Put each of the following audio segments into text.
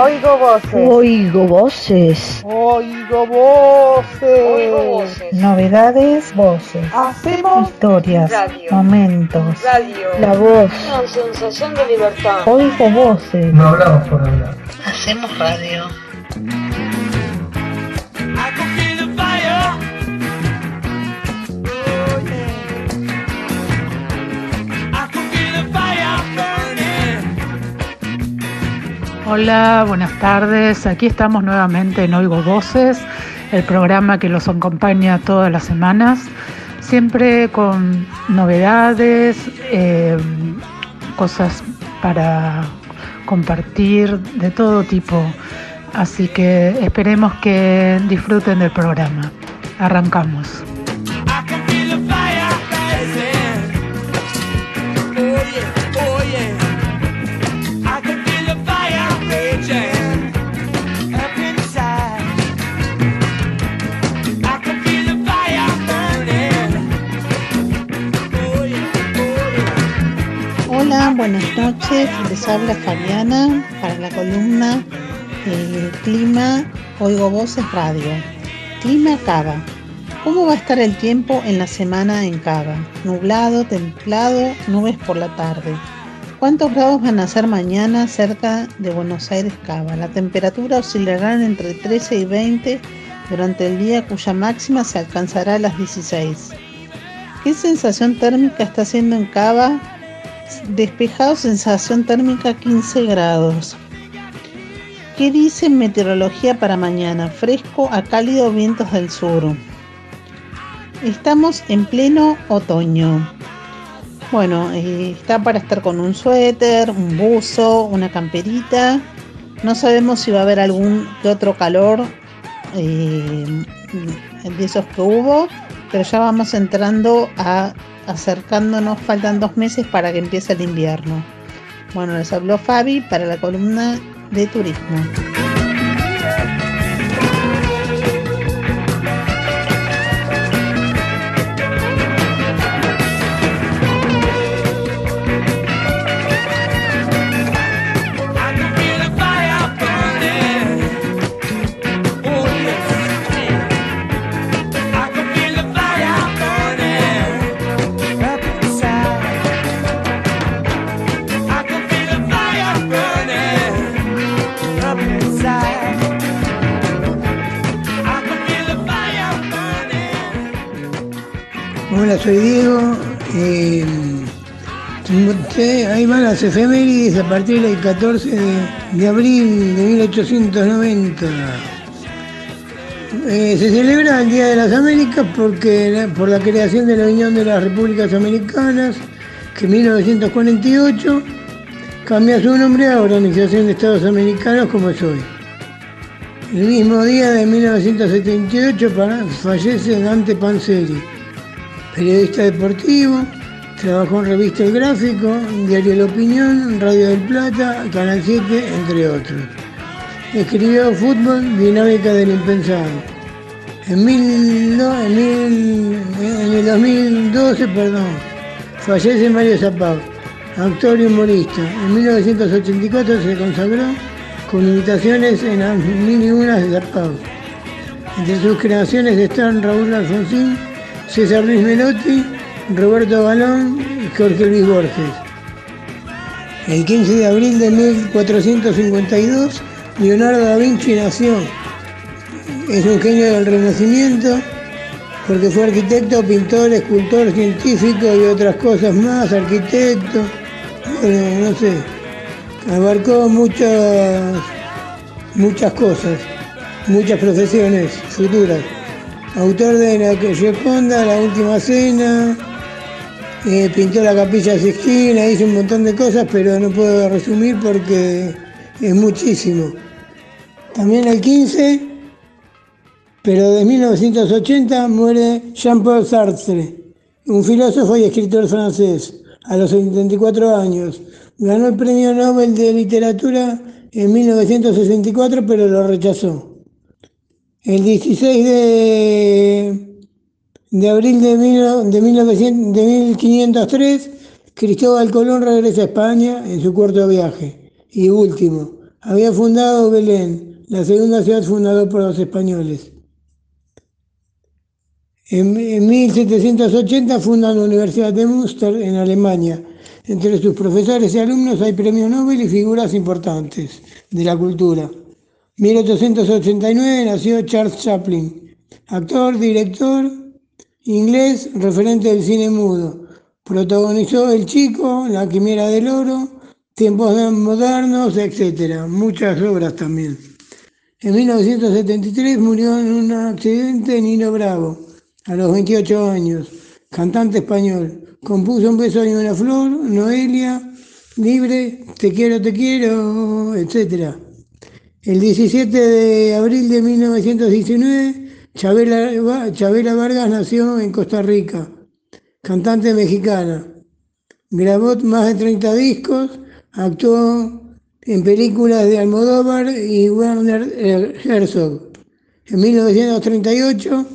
Oigo voces. Oigo voces. Oigo voces. Oigo voces. Novedades, voces. Hacemos Historias, radio. momentos. Radio. La voz. Una sensación de libertad. Oigo voces. No hablamos por hablar. Hacemos radio. Hola, buenas tardes. Aquí estamos nuevamente en Oigo Voces, el programa que los acompaña todas las semanas, siempre con novedades, eh, cosas para compartir de todo tipo. Así que esperemos que disfruten del programa. Arrancamos. Les habla Fabiana para la columna eh, Clima Oigo Voces Radio. Clima Cava. ¿Cómo va a estar el tiempo en la semana en Cava? Nublado, templado, nubes por la tarde. ¿Cuántos grados van a ser mañana cerca de Buenos Aires Cava? La temperatura oscilará entre 13 y 20 durante el día cuya máxima se alcanzará a las 16. ¿Qué sensación térmica está haciendo en Cava? Despejado, sensación térmica 15 grados. ¿Qué dice meteorología para mañana? Fresco a cálido vientos del sur. Estamos en pleno otoño. Bueno, eh, está para estar con un suéter, un buzo, una camperita. No sabemos si va a haber algún que otro calor eh, de esos que hubo, pero ya vamos entrando a acercándonos, faltan dos meses para que empiece el invierno. Bueno, les habló Fabi para la columna de turismo. Las efemérides a partir del 14 de, abril de 1890. Eh, se celebra el Día de las Américas porque, por la creación de la Unión de las Repúblicas Americanas, que en 1948 cambia su nombre a Organización de Estados Americanos como es hoy. El mismo día de 1978 para- fallece Dante Panzeri periodista deportivo, trabajó en revista El Gráfico, Diario La Opinión, Radio del Plata, Canal 7, entre otros. Escribió Fútbol, Dinámica del Impensado. En, mil en, mil- en el 2012, perdón, fallece Mario Zapag, actor y humorista. En 1984 se consagró con imitaciones en las mil y unas de Zapag. Entre sus creaciones están Raúl Alfonsín, César Luis Melotti, Roberto Balón y Jorge Luis Borges. El 15 de abril de 1452, Leonardo da Vinci nació. Es un genio del Renacimiento porque fue arquitecto, pintor, escultor, científico y otras cosas más, arquitecto, bueno, no sé, abarcó muchas, muchas cosas, muchas profesiones futuras. Autor de la Gioconda, La Última Cena, eh, pintó la Capilla Sixtina, hizo un montón de cosas, pero no puedo resumir porque es muchísimo. También el 15, pero de 1980 muere Jean-Paul Sartre, un filósofo y escritor francés, a los 74 años. Ganó el Premio Nobel de Literatura en 1964, pero lo rechazó. El 16 de, de abril de, mil- de 1900 de 1503, Cristóbal Colón regresa a España en su cuarto viaje y último, Había fundado Belén, la segunda ciudad fundada por los españoles. En, en 1780 funda la Universidad de Münster en Alemania. Entre sus profesores y alumnos hay premios Nobel y figuras importantes de la cultura. 1889 nació Charles Chaplin, actor, director inglés, referente del cine mudo. Protagonizó El Chico, La Quimera del Oro, Tiempos Modernos, etc. Muchas obras también. En 1973 murió en un accidente Nino Bravo, a los 28 años, cantante español. Compuso Un beso y una flor, Noelia, Libre, Te quiero, te quiero, etc. El 17 de abril de 1919 Chabela, Vargas nació en Costa Rica, cantante mexicana. Grabó más de 30 discos, actuó en películas de Almodóvar y Werner Herzog. En 1938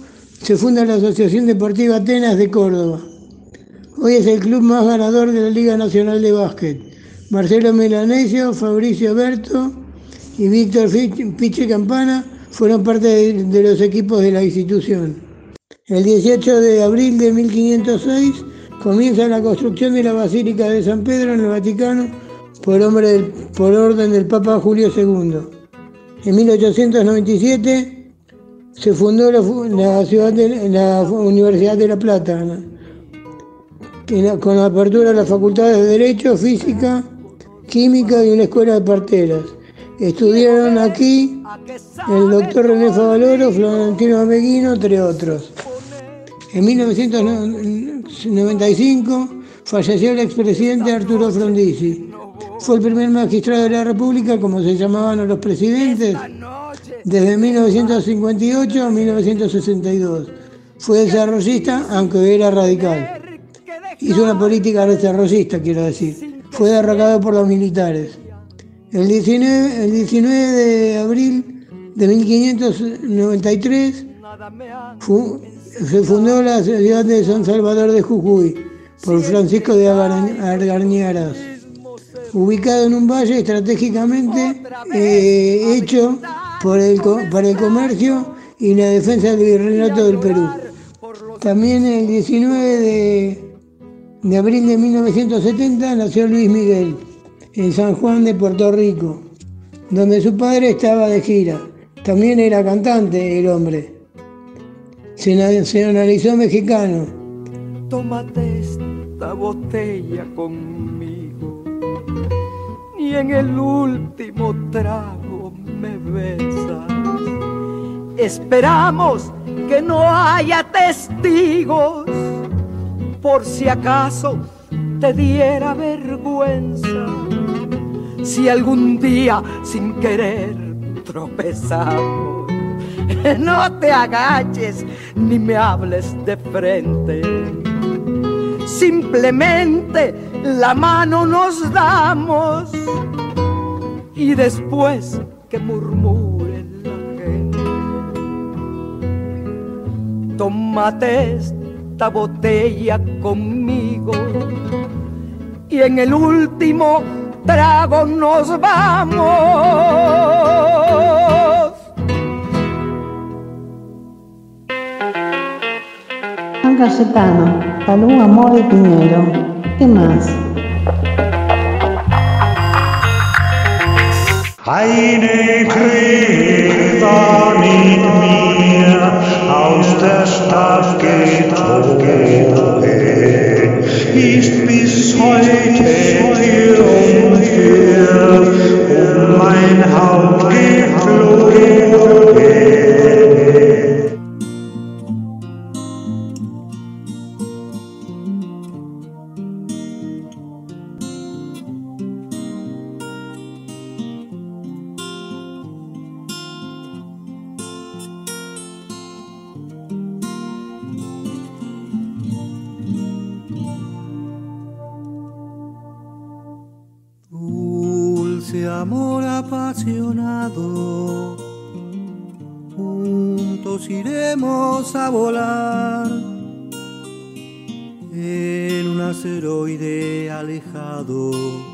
se funda la Asociación Deportiva Atenas de Córdoba. Hoy es el club más ganador de la Liga Nacional de Básquet. Marcelo Melanesio, Fabricio Berto y Víctor Piche Campana fueron parte de, los equipos de la institución. El 18 de abril de 1506 comienza la construcción de la Basílica de San Pedro en el Vaticano por, orden del Papa Julio II. En 1897 se fundó la, ciudad de, la Universidad de La Plata, con la apertura de las facultades de Derecho, Física, Química y una escuela de parteras. Estudiaron aquí el doctor René Favaloro, Florentino Ameguino, entre otros. En 1995 falleció el expresidente Arturo Frondizi. Fue el primer magistrado de la República, como se llamaban los presidentes, desde 1958 a 1962. Fue desarrollista, aunque era radical. Hizo una política desarrollista, quiero decir. Fue derrocado por los militares. El 19, el 19 de abril de 1593 fu- se fundó la ciudad de San Salvador de Jujuy por Francisco de Argañaras, ubicado en un valle estratégicamente eh, hecho para el comercio y la defensa del virreinato del Perú. También el 19 de, de abril de 1970 nació Luis Miguel en San Juan de Puerto Rico, donde su padre estaba de gira. También era cantante el hombre. Se nacionalizó mexicano. Tómate esta botella conmigo y en el último trago me besas. Esperamos que no haya testigos por si acaso te diera vergüenza. Si algún día sin querer tropezamos, no te agaches ni me hables de frente. Simplemente la mano nos damos y después que murmure la gente. Tómate esta botella conmigo y en el último trago nos vamos. San Cayetano, Palú, Amor y Piñero. ¿Qué más? Eine Gräber mit mir aus der Stadt gezogen, ist mein Haupt geflogen amor apasionado, juntos iremos a volar en un asteroide alejado.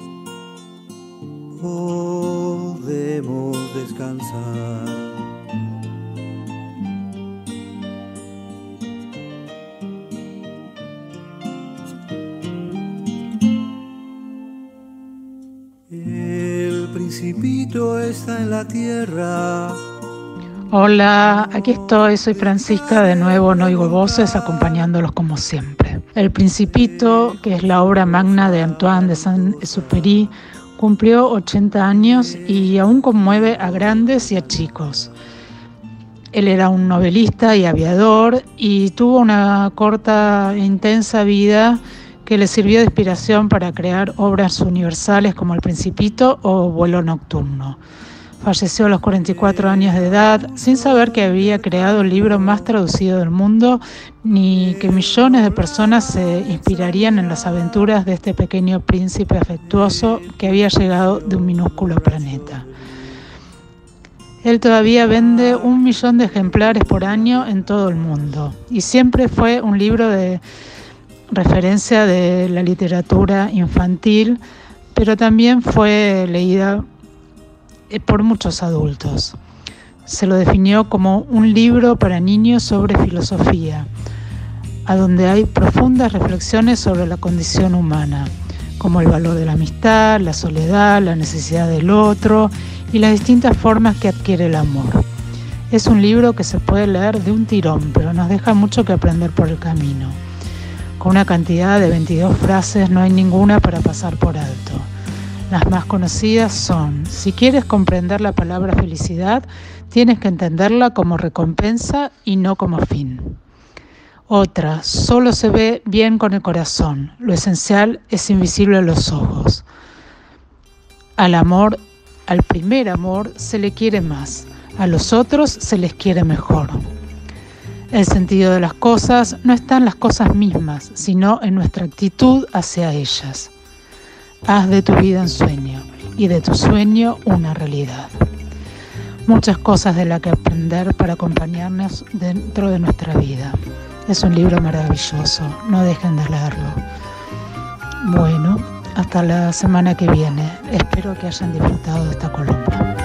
Hola, aquí estoy, soy Francisca, de nuevo no oigo voces, acompañándolos como siempre. El Principito, que es la obra magna de Antoine de Saint-Exupéry, cumplió 80 años y aún conmueve a grandes y a chicos. Él era un novelista y aviador y tuvo una corta e intensa vida que le sirvió de inspiración para crear obras universales como El Principito o Vuelo Nocturno. Falleció a los 44 años de edad sin saber que había creado el libro más traducido del mundo ni que millones de personas se inspirarían en las aventuras de este pequeño príncipe afectuoso que había llegado de un minúsculo planeta. Él todavía vende un millón de ejemplares por año en todo el mundo y siempre fue un libro de referencia de la literatura infantil, pero también fue leída por muchos adultos. Se lo definió como un libro para niños sobre filosofía, a donde hay profundas reflexiones sobre la condición humana, como el valor de la amistad, la soledad, la necesidad del otro y las distintas formas que adquiere el amor. Es un libro que se puede leer de un tirón, pero nos deja mucho que aprender por el camino. Con una cantidad de 22 frases no hay ninguna para pasar por alto. Las más conocidas son, si quieres comprender la palabra felicidad, tienes que entenderla como recompensa y no como fin. Otra, solo se ve bien con el corazón, lo esencial es invisible a los ojos. Al amor, al primer amor, se le quiere más, a los otros se les quiere mejor. El sentido de las cosas no está en las cosas mismas, sino en nuestra actitud hacia ellas. Haz de tu vida un sueño y de tu sueño una realidad. Muchas cosas de las que aprender para acompañarnos dentro de nuestra vida. Es un libro maravilloso, no dejen de leerlo. Bueno, hasta la semana que viene. Espero que hayan disfrutado de esta columna.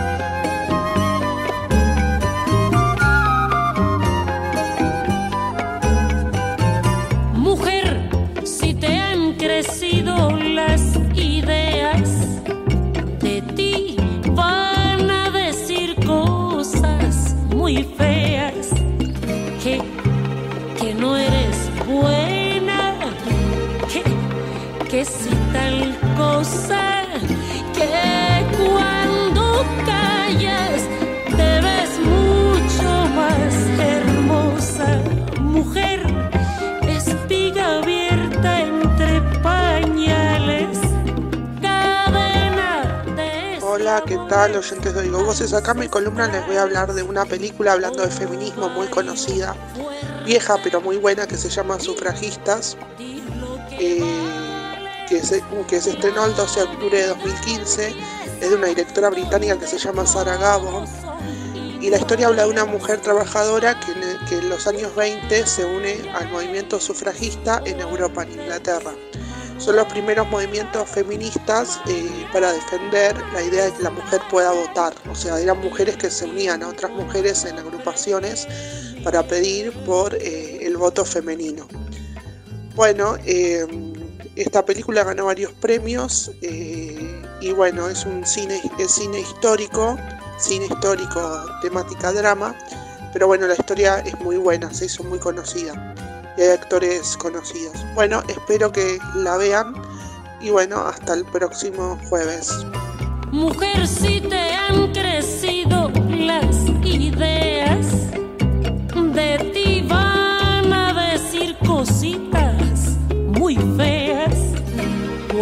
Si tal cosa, que cuando callas te ves mucho más hermosa. Mujer, espiga abierta entre pañales, cadena de Hola, ¿qué tal oyentes de Oigo Voces? Acá en mi columna les voy a hablar de una película hablando de feminismo muy conocida, vieja pero muy buena, que se llama Sufragistas, eh, que, se, que se estrenó el 12 de octubre de 2015, es de una directora británica que se llama Sarah Gabon, y la historia habla de una mujer trabajadora que en, que en los años 20 se une al movimiento sufragista en Europa, en Inglaterra son los primeros movimientos feministas eh, para defender la idea de que la mujer pueda votar. O sea, eran mujeres que se unían a otras mujeres en agrupaciones para pedir por eh, el voto femenino. Bueno, eh, esta película ganó varios premios eh, y bueno, es un cine, es cine histórico, cine histórico, temática drama, pero bueno, la historia es muy buena, se hizo muy conocida y hay actores conocidos. Bueno, espero que la vean y bueno, hasta el próximo jueves. Mujer, si te han crecido las ideas, de ti van a decir cositas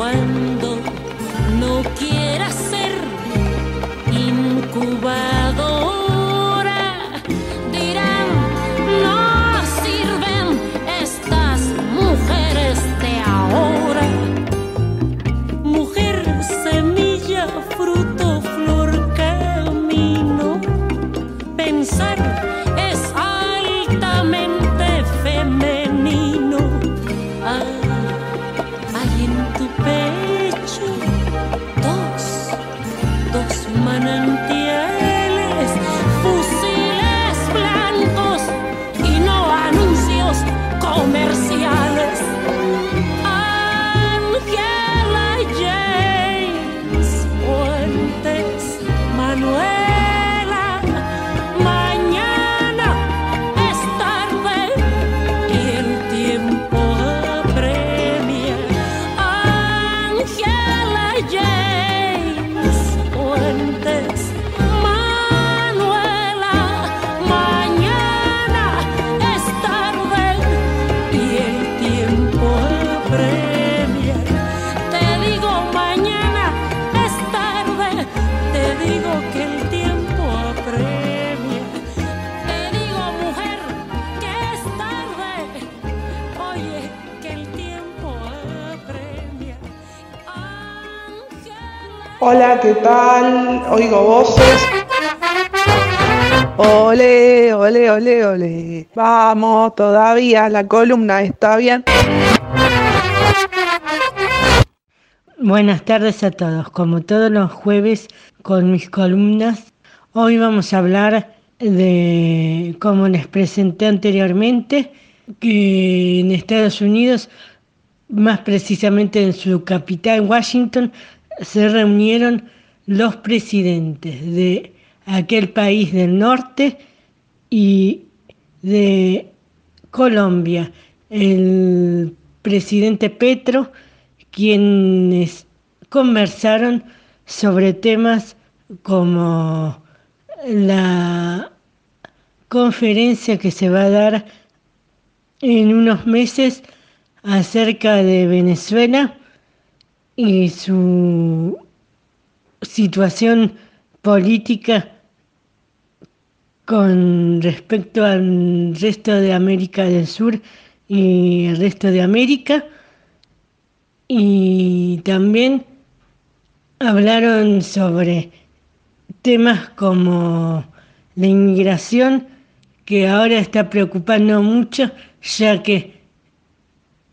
Cuando no quieras ser incubadora, ¿qué tal? Oigo voces. Ole, ole, ole, ole. Vamos, todavía la columna está bien. Buenas tardes a todos. Como todos los jueves con mis columnas, hoy vamos a hablar de, como les presenté anteriormente, que en Estados Unidos, más precisamente en su capital, Washington, se reunieron los presidentes de aquel país del norte y de Colombia. El presidente Petro, quienes conversaron sobre temas como la conferencia que se va a dar en unos meses acerca de Venezuela y su situación política con respecto al resto de América del Sur y el resto de América. Y también hablaron sobre temas como la inmigración, que ahora está preocupando mucho, ya que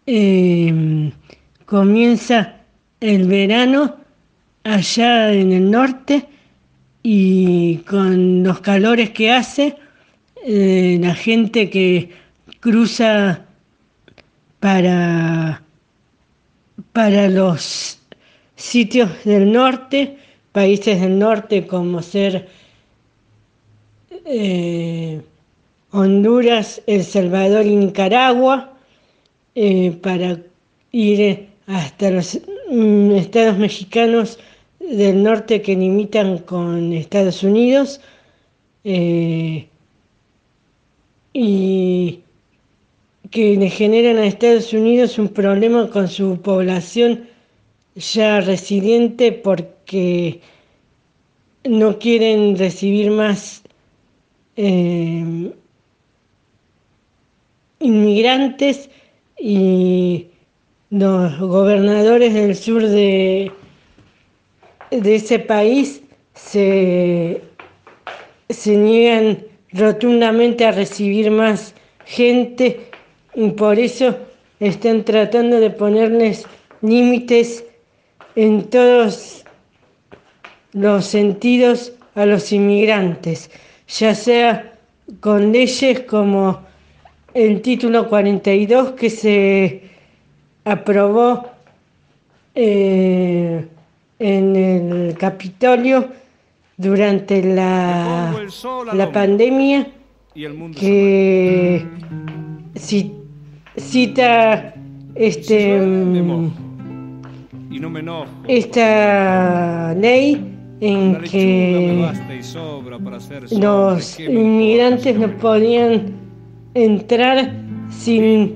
eh, comienza el verano allá en el norte y con los calores que hace, eh, la gente que cruza para, para los sitios del norte, países del norte como ser eh, Honduras, El Salvador y Nicaragua, eh, para ir hasta los estados mexicanos del norte que limitan con Estados Unidos eh, y que le generan a Estados Unidos un problema con su población ya residente porque no quieren recibir más eh, inmigrantes y los gobernadores del sur de, de ese país se, se niegan rotundamente a recibir más gente y por eso están tratando de ponerles límites en todos los sentidos a los inmigrantes, ya sea con leyes como el título 42 que se aprobó eh, en el Capitolio durante la, la pandemia que ci- cita este mm, esta ley en que los inmigrantes no podían entrar sin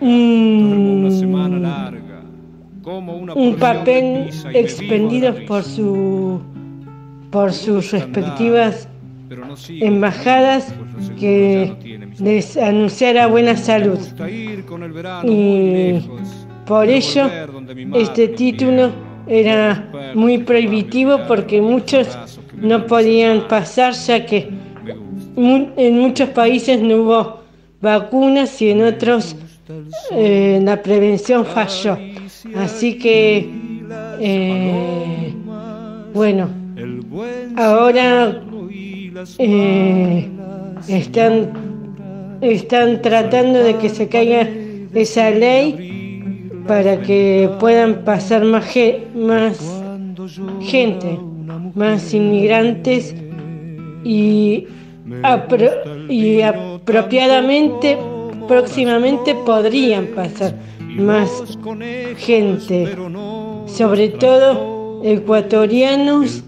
un, un papel expendido por su por sus respectivas embajadas que les anunciara buena salud. Y por ello este título era muy prohibitivo porque muchos no podían pasar ya que en muchos países no hubo vacunas y en otros eh, la prevención falló. Así que, eh, bueno, ahora eh, están, están tratando de que se caiga esa ley para que puedan pasar más, más gente, más inmigrantes y, y apropiadamente próximamente podrían pasar más gente, sobre todo ecuatorianos,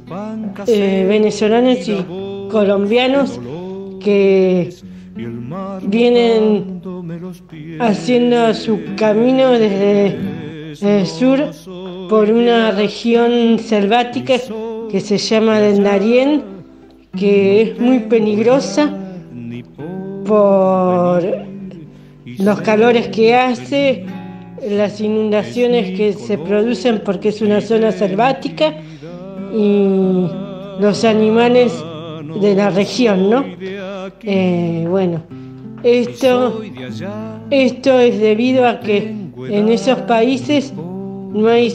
eh, venezolanos y colombianos que vienen haciendo su camino desde el sur por una región selvática que se llama del Darién, que es muy peligrosa por los calores que hace las inundaciones que se producen porque es una zona selvática y los animales de la región, ¿no? Eh, bueno, esto, esto es debido a que en esos países no hay,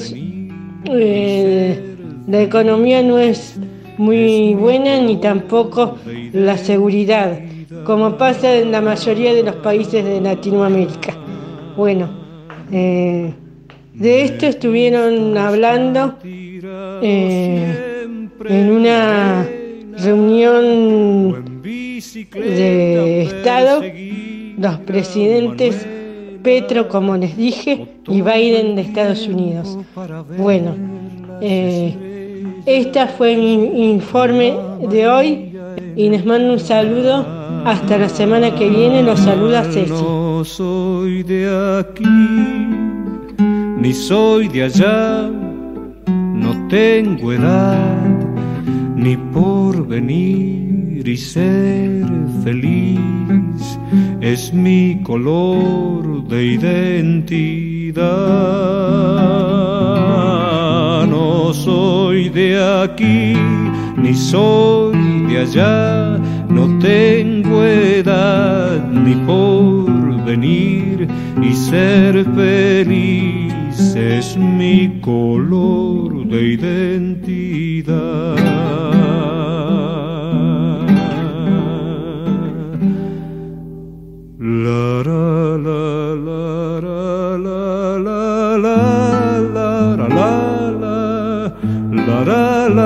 eh, la economía no es muy buena ni tampoco la seguridad, como pasa en la mayoría de los países de Latinoamérica. Bueno, eh, de esto estuvieron hablando eh, en una reunión de Estado los presidentes Petro, como les dije, y Biden de Estados Unidos. Bueno, eh, este fue mi informe de hoy y les mando un saludo. Hasta la semana que viene los saluda Ceci. No soy de aquí, ni soy de allá, no tengo edad, ni por venir y ser feliz, es mi color de identidad. No soy de aquí, ni soy de allá, no tengo edad ni por venir y ser feliz es mi color de identidad.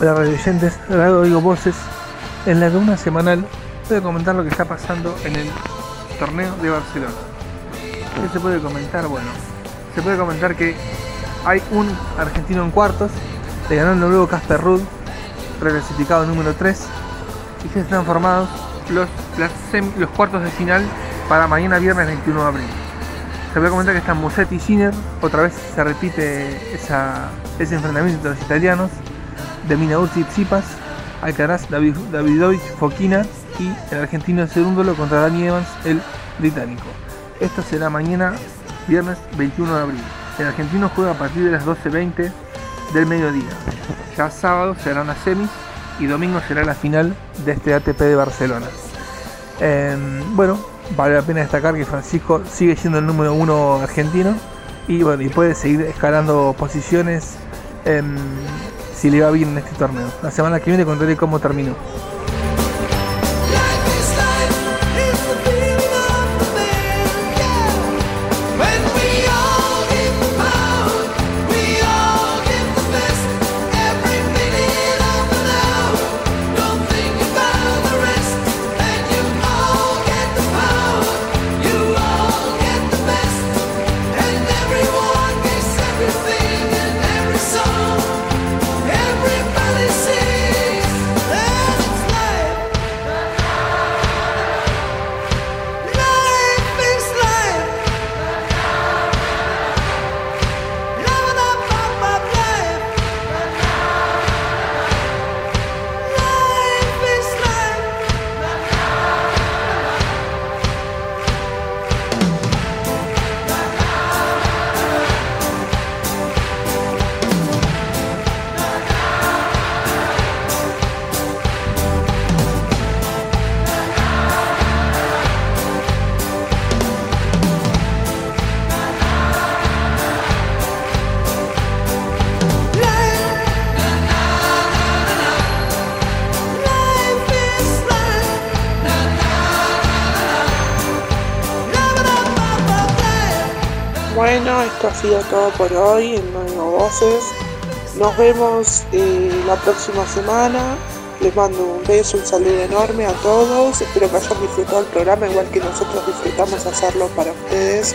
la radio oyentes, Radio Oigo Voces. En la columna semanal voy a comentar lo que está pasando en el torneo de Barcelona. ¿Qué se puede comentar? Bueno, se puede comentar que hay un argentino en cuartos, le ganó el noruego Casper Ruud, reclasificado número 3, y que están formados los, cuartos de final para mañana viernes 21 de abril. Se puede comentar que están Musetti y Sinner, otra vez se repite ese enfrentamiento entre los italianos, de Minaurzi y Tsipas, Alcaraz, David, Davidovich, Foquina y el argentino Cerúndolo contra Dani Evans, el británico. Esto será mañana, viernes 21 de abril. El argentino juega a partir de las 12.20 del mediodía. Ya sábado serán las semis y domingo será la final de este ATP de Barcelona. Eh, bueno, vale la pena destacar que Francisco sigue siendo el número uno argentino y bueno, y puede seguir escalando posiciones em, si le va bien en este torneo. La semana que viene contaré cómo terminó. Esto ha sido todo por hoy en Digo Voces. Nos vemos eh, la próxima semana. Les mando un beso, un saludo enorme a todos. Espero que hayan disfrutado el programa igual que nosotros disfrutamos hacerlo para ustedes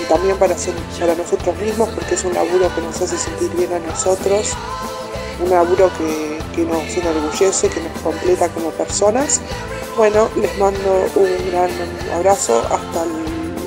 y también para, nosotros mismos porque es un laburo que nos hace sentir bien a nosotros. Un laburo que, nos enorgullece, que nos completa como personas. Bueno, les mando un gran abrazo hasta